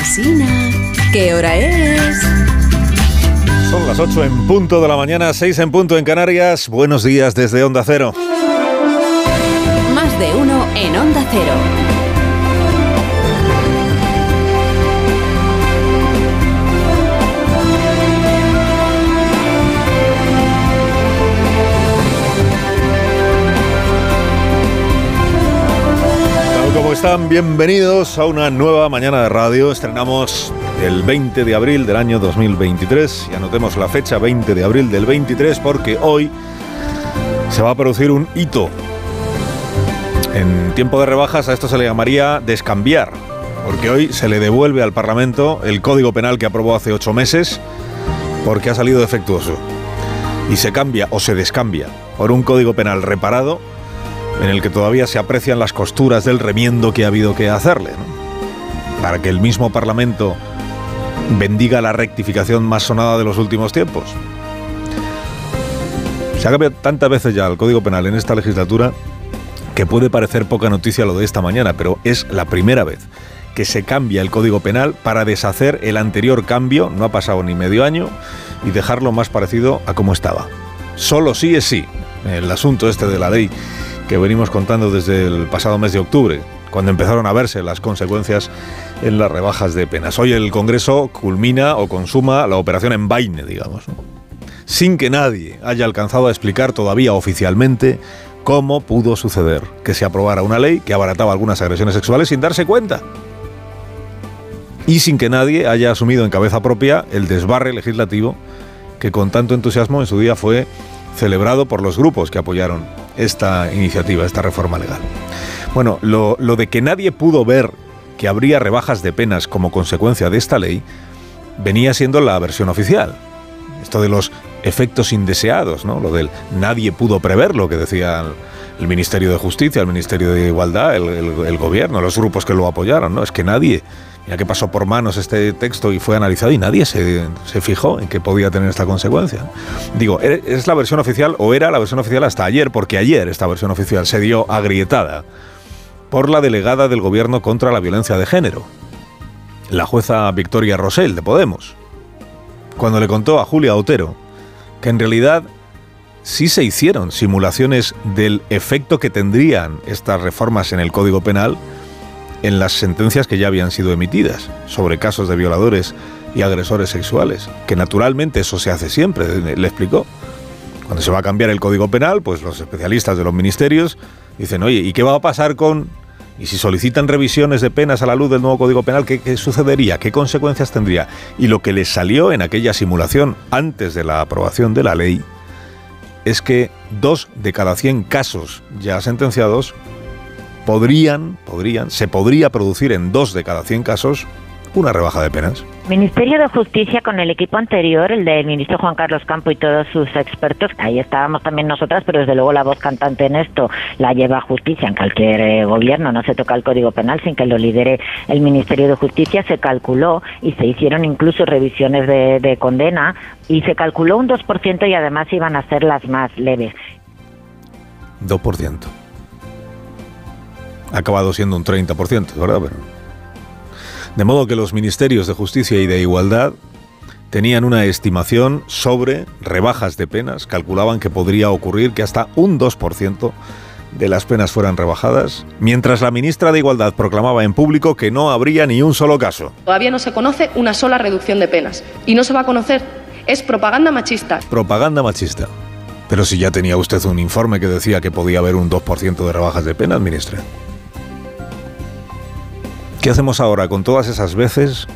Alsina, ¿qué hora es? Son las 8 en punto de la mañana, 6 en punto en Canarias. Buenos días desde Onda Cero. Más de uno en Onda Cero. Como están, bienvenidos a una nueva mañana de radio. Estrenamos el 20 de abril del año 2023 y anotemos la fecha 20 de abril del 23 porque hoy se va a producir un hito. En tiempo de rebajas a esto se le llamaría descambiar, porque hoy se le devuelve al Parlamento el Código Penal que aprobó hace ocho meses porque ha salido defectuoso. Y se cambia o se descambia por un Código Penal reparado en el que todavía se aprecian las costuras del remiendo que ha habido que hacerle. Para que el mismo Parlamento bendiga la rectificación más sonada de los últimos tiempos. Se ha cambiado tantas veces ya el Código Penal en esta legislatura que puede parecer poca noticia lo de esta mañana, pero es la primera vez que se cambia el Código Penal para deshacer el anterior cambio, no ha pasado ni medio año, y dejarlo más parecido a como estaba. Solo sí es sí. El asunto este de la ley que venimos contando desde el pasado mes de octubre, cuando empezaron a verse las consecuencias en las rebajas de penas. Hoy el Congreso culmina o consuma la operación en vaine, digamos, sin que nadie haya alcanzado a explicar todavía oficialmente cómo pudo suceder que se aprobara una ley que abarataba algunas agresiones sexuales sin darse cuenta. Y sin que nadie haya asumido en cabeza propia el desbarre legislativo que con tanto entusiasmo en su día fue celebrado por los grupos que apoyaron esta iniciativa, esta reforma legal. Bueno, lo, lo de que nadie pudo ver que habría rebajas de penas como consecuencia de esta ley venía siendo la versión oficial. Esto de los efectos indeseados, ¿no? Lo del nadie pudo prever lo que decía el, Ministerio de Justicia, el Ministerio de Igualdad, el- el gobierno, los grupos que lo apoyaron, ¿no? Es que nadie, ya que pasó por manos este texto y fue analizado y nadie se, se fijó en que podía tener esta consecuencia. Digo, ¿e- ¿es la versión oficial o era la versión oficial hasta ayer? Porque ayer esta versión oficial se dio agrietada por la delegada del gobierno contra la violencia de género, la jueza Victoria Rosell de Podemos, cuando le contó a Julia Otero que en realidad sí se hicieron simulaciones del efecto que tendrían estas reformas en el Código Penal en las sentencias que ya habían sido emitidas sobre casos de violadores y agresores sexuales, que naturalmente eso se hace siempre, le explicó. Cuando se va a cambiar el Código Penal, pues los especialistas de los ministerios dicen, oye, ¿y qué va a pasar con... Y si solicitan revisiones de penas a la luz del nuevo Código Penal, ¿qué, sucedería? ¿Qué consecuencias tendría? Y lo que les salió en aquella simulación antes de la aprobación de la ley es que dos de cada 100 casos ya sentenciados podrían, podrían, se podría producir en dos de cada 100 casos una rebaja de penas. Ministerio de Justicia con el equipo anterior, el del ministro Juan Carlos Campo y todos sus expertos, ahí estábamos también nosotras, pero desde luego la voz cantante en esto la lleva Justicia en cualquier eh, gobierno, no se toca el Código Penal sin que lo lidere el Ministerio de Justicia, se calculó y se hicieron incluso revisiones de, de condena y se calculó un 2% y además iban a ser las más leves. 2%. Ha acabado siendo un 30%, ¿verdad? Pero... De modo que los ministerios de Justicia y de Igualdad tenían una estimación sobre rebajas de penas, calculaban que podría ocurrir que hasta un 2% de las penas fueran rebajadas, mientras la ministra de Igualdad proclamaba en público que no habría ni un solo caso. Todavía no se conoce una sola reducción de penas. Y no se va a conocer. Es propaganda machista. Propaganda machista. Pero si ya tenía usted un informe que decía que podía haber un 2% de rebajas de penas, ministra. ¿Qué hacemos ahora con todas esas veces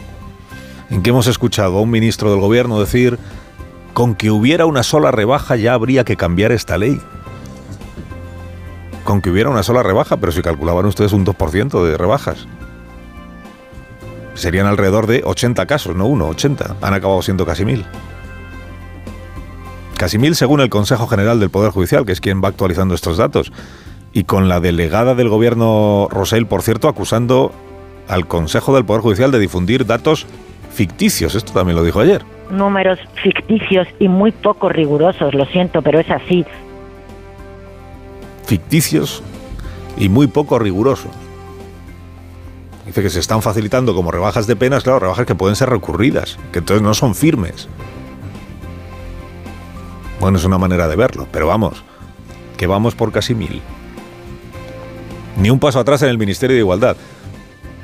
en que hemos escuchado a un ministro del gobierno decir con que hubiera una sola rebaja ya habría que cambiar esta ley? Con que hubiera una sola rebaja, pero si calculaban ustedes un 2% de rebajas. Serían alrededor de 80 casos, no uno, 80. Han acabado siendo casi mil. Casi mil según el Consejo General del Poder Judicial, que es quien va actualizando estos datos. Y con la delegada del gobierno Rosell, por cierto, acusando al Consejo del Poder Judicial de difundir datos ficticios. Esto también lo dijo ayer. Números ficticios y muy poco rigurosos, lo siento, pero es así. Ficticios y muy poco rigurosos. Dice que se están facilitando como rebajas de penas, claro, rebajas que pueden ser recurridas, que entonces no son firmes. Bueno, es una manera de verlo, pero vamos, que vamos por casi mil. Ni un paso atrás en el Ministerio de Igualdad.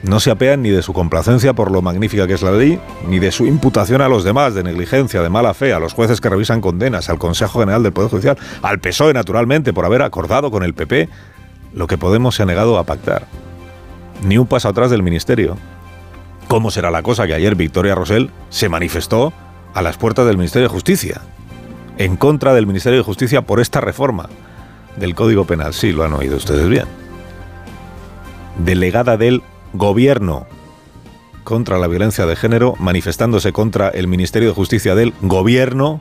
No se apean ni de su complacencia por lo magnífica que es la ley, ni de su imputación a los demás de negligencia, de mala fe, a los jueces que revisan condenas, al Consejo General del Poder Judicial, al PSOE, naturalmente, por haber acordado con el PP lo que Podemos se ha negado a pactar. Ni un paso atrás del Ministerio. ¿Cómo será la cosa que ayer Victoria Rosell se manifestó a las puertas del Ministerio de Justicia? En contra del Ministerio de Justicia por esta reforma del Código Penal. Sí, lo han oído ustedes bien. Delegada del gobierno contra la violencia de género, manifestándose contra el Ministerio de Justicia del gobierno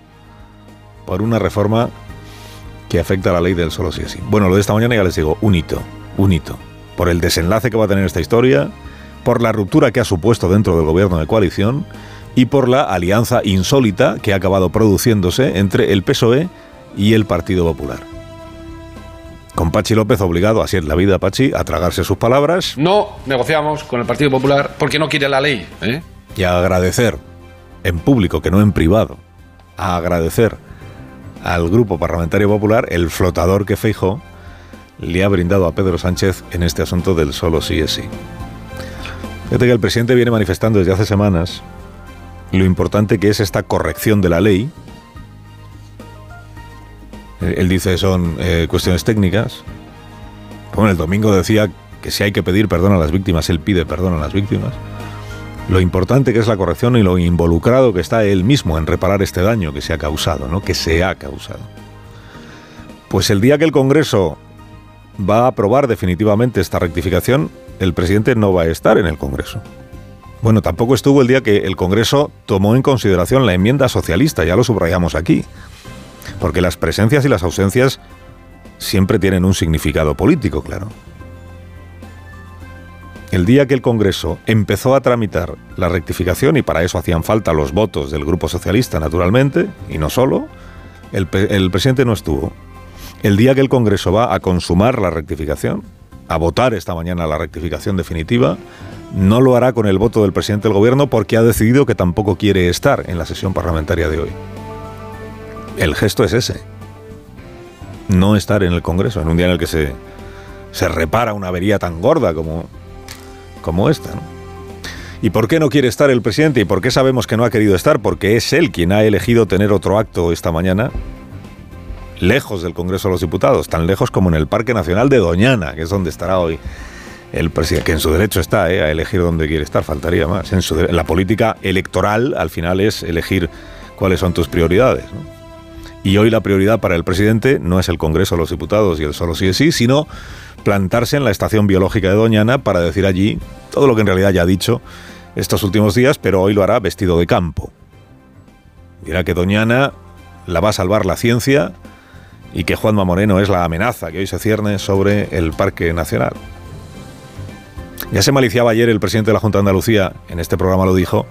por una reforma que afecta a la ley del solo sí es. Bueno, lo de esta mañana ya les digo, un hito, un hito. Por el desenlace que va a tener esta historia, por la ruptura que ha supuesto dentro del gobierno de coalición y por la alianza insólita que ha acabado produciéndose entre el PSOE y el Partido Popular con Pachi López obligado, así es la vida, Pachi, a tragarse sus palabras. No negociamos con el Partido Popular porque no quiere la ley. ¿eh? Y a agradecer, en público, que no en privado, a agradecer al Grupo Parlamentario Popular el flotador que Feijó le ha brindado a Pedro Sánchez en este asunto del solo sí es sí. Fíjate que el presidente viene manifestando desde hace semanas lo importante que es esta corrección de la ley, él dice son eh, cuestiones técnicas. Bueno, el domingo decía que si hay que pedir perdón a las víctimas, él pide perdón a las víctimas. Lo importante que es la corrección y lo involucrado que está él mismo en reparar este daño que se ha causado, ¿no? Que se ha causado. Pues el día que el Congreso va a aprobar definitivamente esta rectificación, el presidente no va a estar en el Congreso. Bueno, tampoco estuvo el día que el Congreso tomó en consideración la enmienda socialista, ya lo subrayamos aquí porque las presencias y las ausencias siempre tienen un significado político, claro. El día que el Congreso empezó a tramitar la rectificación, y para eso hacían falta los votos del Grupo Socialista, naturalmente, y no solo, el, presidente no estuvo. El día que el Congreso va a consumar la rectificación, a votar esta mañana la rectificación definitiva, no lo hará con el voto del presidente del Gobierno porque ha decidido que tampoco quiere estar en la sesión parlamentaria de hoy. El gesto es ese. No estar en el Congreso, en un día en el que se, se repara una avería tan gorda como, como esta. ¿Y por qué no quiere estar el presidente? ¿Y por qué sabemos que no ha querido estar? Porque es él quien ha elegido tener otro acto esta mañana, lejos del Congreso de los Diputados, tan lejos como en el Parque Nacional de Doñana, que es donde estará hoy el presidente, que en su derecho está ¿eh? a elegir dónde quiere estar, faltaría más. En, en la política electoral, al final, es elegir cuáles son tus prioridades. ¿no? Y hoy la prioridad para el presidente no es el Congreso de los Diputados y el solo sí es sí, sino plantarse en la estación biológica de Doñana para decir allí todo lo que en realidad ya ha dicho estos últimos días, pero hoy lo hará vestido de campo. Dirá que Doñana la va a salvar la ciencia y que Juanma Moreno es la amenaza que hoy se cierne sobre el Parque Nacional. Ya se maliciaba ayer el presidente de la Junta de Andalucía, en este programa lo dijo,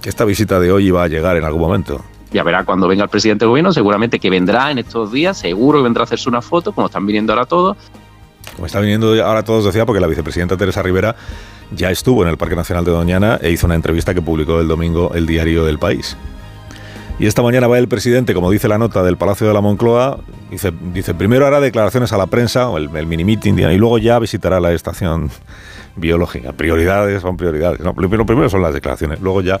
que esta visita de hoy iba a llegar en algún momento ya verá cuando venga el presidente del gobierno, seguramente que vendrá en estos días, seguro que vendrá a hacerse una foto, como están viniendo ahora todos. Como están viniendo ahora todos, decía, porque la vicepresidenta Teresa Rivera ya estuvo en el Parque Nacional de Doñana e hizo una entrevista que publicó el domingo el diario del país. Y esta mañana va el presidente, como dice la nota del Palacio de la Moncloa, dice, dice primero hará declaraciones a la prensa, o el, mini meeting, y luego ya visitará la estación biológica. Prioridades son prioridades. Lo primero son las declaraciones, luego ya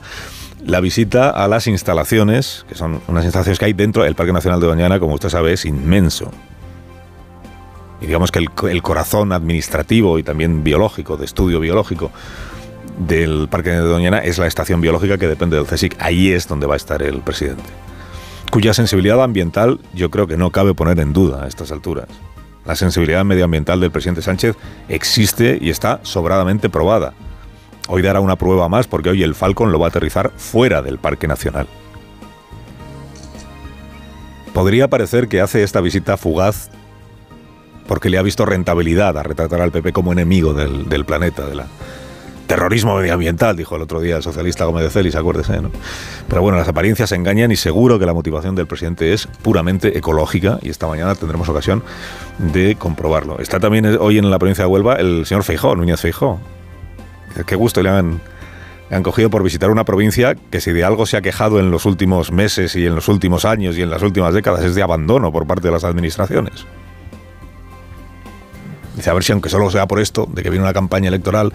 la visita a las instalaciones, que son unas instalaciones que hay dentro del Parque Nacional de Doñana, como usted sabe, es inmenso. Y digamos que el, corazón administrativo y también biológico, de estudio biológico, del Parque de Doñana es la estación biológica que depende del CSIC. Ahí es donde va a estar el presidente. Cuya sensibilidad ambiental yo creo que no cabe poner en duda a estas alturas. La sensibilidad medioambiental del presidente Sánchez existe y está sobradamente probada. Hoy dará una prueba más porque hoy el Falcon lo va a aterrizar fuera del Parque Nacional. Podría parecer que hace esta visita fugaz porque le ha visto rentabilidad a retratar al PP como enemigo del, planeta, de terrorismo medioambiental, dijo el otro día el socialista Gómez de Celis, acuérdese. Pero bueno, las apariencias engañan y seguro que la motivación del presidente es puramente ecológica y esta mañana tendremos ocasión de comprobarlo. Está también hoy en la provincia de Huelva el señor Feijó, Núñez Feijó, qué gusto le han, cogido por visitar una provincia que si de algo se ha quejado en los últimos meses y en los últimos años y en las últimas décadas es de abandono por parte de las administraciones. Dice, a ver si aunque solo sea por esto, de que viene una campaña electoral,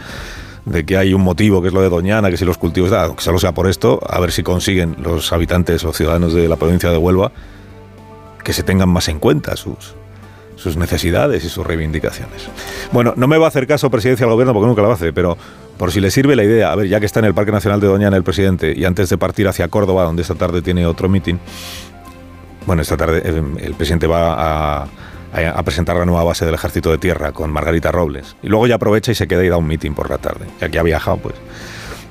de que hay un motivo que es lo de Doñana, que si los cultivos, aunque solo sea por esto, a ver si consiguen los habitantes o ciudadanos de la provincia de Huelva que se tengan más en cuenta sus, necesidades y sus reivindicaciones. Bueno, no me va a hacer caso presidencia del gobierno porque nunca lo hace, pero por si le sirve la idea, a ver, ya que está en el Parque Nacional de Doñana el presidente y antes de partir hacia Córdoba, donde esta tarde tiene otro mitin, bueno, esta tarde eh, el presidente va a presentar la nueva base del Ejército de Tierra con Margarita Robles. Y luego ya aprovecha y se queda y da un meeting por la tarde, ya que ha viajado, pues.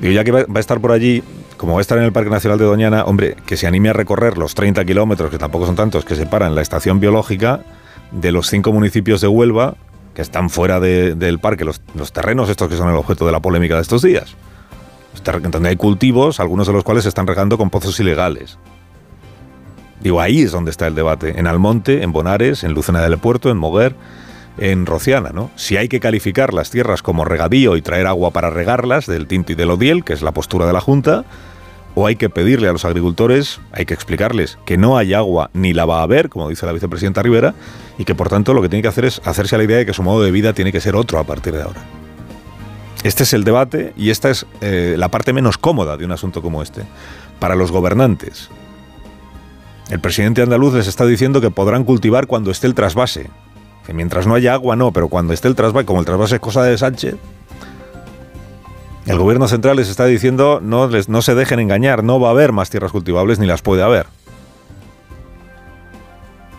Digo, ya que va, a estar por allí, como va a estar en el Parque Nacional de Doñana, hombre, que se anime a recorrer los 30 kilómetros, que tampoco son tantos, que separan la estación biológica de los cinco municipios de Huelva, que están fuera del parque, los, los, terrenos estos que son el objeto de la polémica de estos días. Donde hay cultivos, algunos de los cuales se están regando con pozos ilegales. Digo, ahí es donde está el debate, en Almonte, en Bonares, en Lucena del Puerto, en Moguer, en Rociana, ¿no? Si hay que calificar las tierras como regadío y traer agua para regarlas, del Tinto y del Odiel, que es la postura de la Junta, o hay que pedirle a los agricultores, hay que explicarles que no hay agua ni la va a haber, como dice la vicepresidenta Rivera, y que por tanto lo que tiene que hacer es hacerse a la idea de que su modo de vida tiene que ser otro a partir de ahora. Este es el debate y esta es eh, la parte menos cómoda de un asunto como este. Para los gobernantes, el presidente andaluz les está diciendo que podrán cultivar cuando esté el trasvase. Que mientras no haya agua, no, pero cuando esté el trasvase, como el trasvase es cosa de Sánchez, el gobierno central les está diciendo no, les, no se dejen engañar, no va a haber más tierras cultivables ni las puede haber.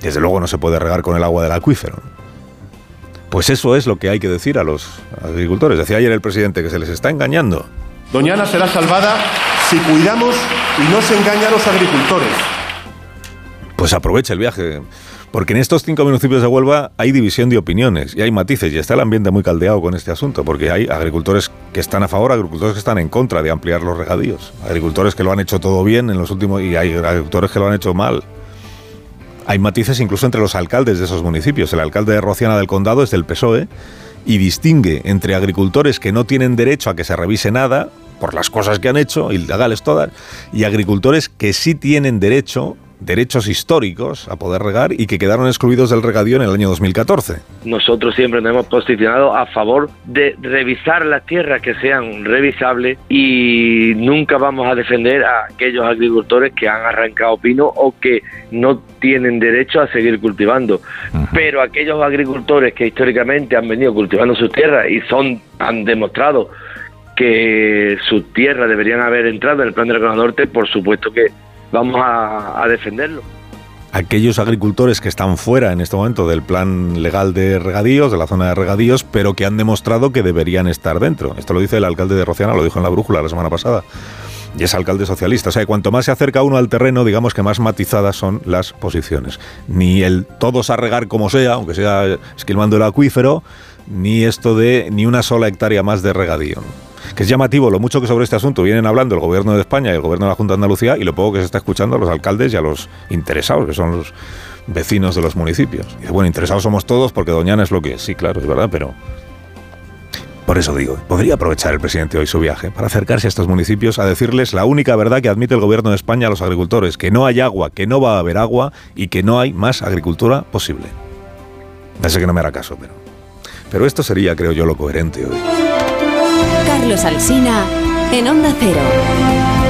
Desde luego no se puede regar con el agua del acuífero. Pues eso es lo que hay que decir a los agricultores. Decía ayer el presidente que se les está engañando. Doñana será salvada si cuidamos y no se engaña a los agricultores pues aprovecha el viaje. Porque en estos cinco municipios de Huelva hay división de opiniones y hay matices y está el ambiente muy caldeado con este asunto, porque hay agricultores que están a favor, agricultores que están en contra de ampliar los regadíos, agricultores que lo han hecho todo bien en los últimos y hay agricultores que lo han hecho mal. Hay matices incluso entre los alcaldes de esos municipios. El alcalde de Rociana del Condado es del PSOE y distingue entre agricultores que no tienen derecho a que se revise nada por las cosas que han hecho, ilegales todas, y agricultores que sí tienen derecho derechos históricos a poder regar y que quedaron excluidos del regadío en el año 2014. Nosotros siempre nos hemos posicionado a favor de revisar las tierras que sean revisables y nunca vamos a defender a aquellos agricultores que han arrancado pino o que no tienen derecho a seguir cultivando. Pero aquellos agricultores que históricamente han venido cultivando sus tierras y son han demostrado que sus tierras deberían haber entrado en el plan de la Norte, por supuesto que vamos a, defenderlo aquellos agricultores que están fuera en este momento del plan legal de regadíos, de la zona de regadíos, pero que han demostrado que deberían estar dentro. Esto lo dice el alcalde de Rociana, lo dijo en la brújula la semana pasada. Y es alcalde socialista. O sea, cuanto más se acerca uno al terreno, digamos que más matizadas son las posiciones. Ni el todos a regar como sea, aunque sea esquilmando el acuífero, ni esto de ni una sola hectárea más de regadío que es llamativo lo mucho que sobre este asunto vienen hablando el gobierno de España y el gobierno de la Junta de Andalucía y lo poco que se está escuchando a los alcaldes y a los interesados, que son los vecinos de los municipios. Y bueno, interesados somos todos porque Doñana es lo que es. Sí, claro, es verdad, pero... Por eso digo, podría aprovechar el presidente hoy su viaje para acercarse a estos municipios a decirles la única verdad que admite el gobierno de España a los agricultores, que no hay agua, que no va a haber agua y que no hay más agricultura posible. Ya sé que no me hará caso, pero... Pero esto sería, creo yo, lo coherente hoy. Carlos Alsina en Onda Cero.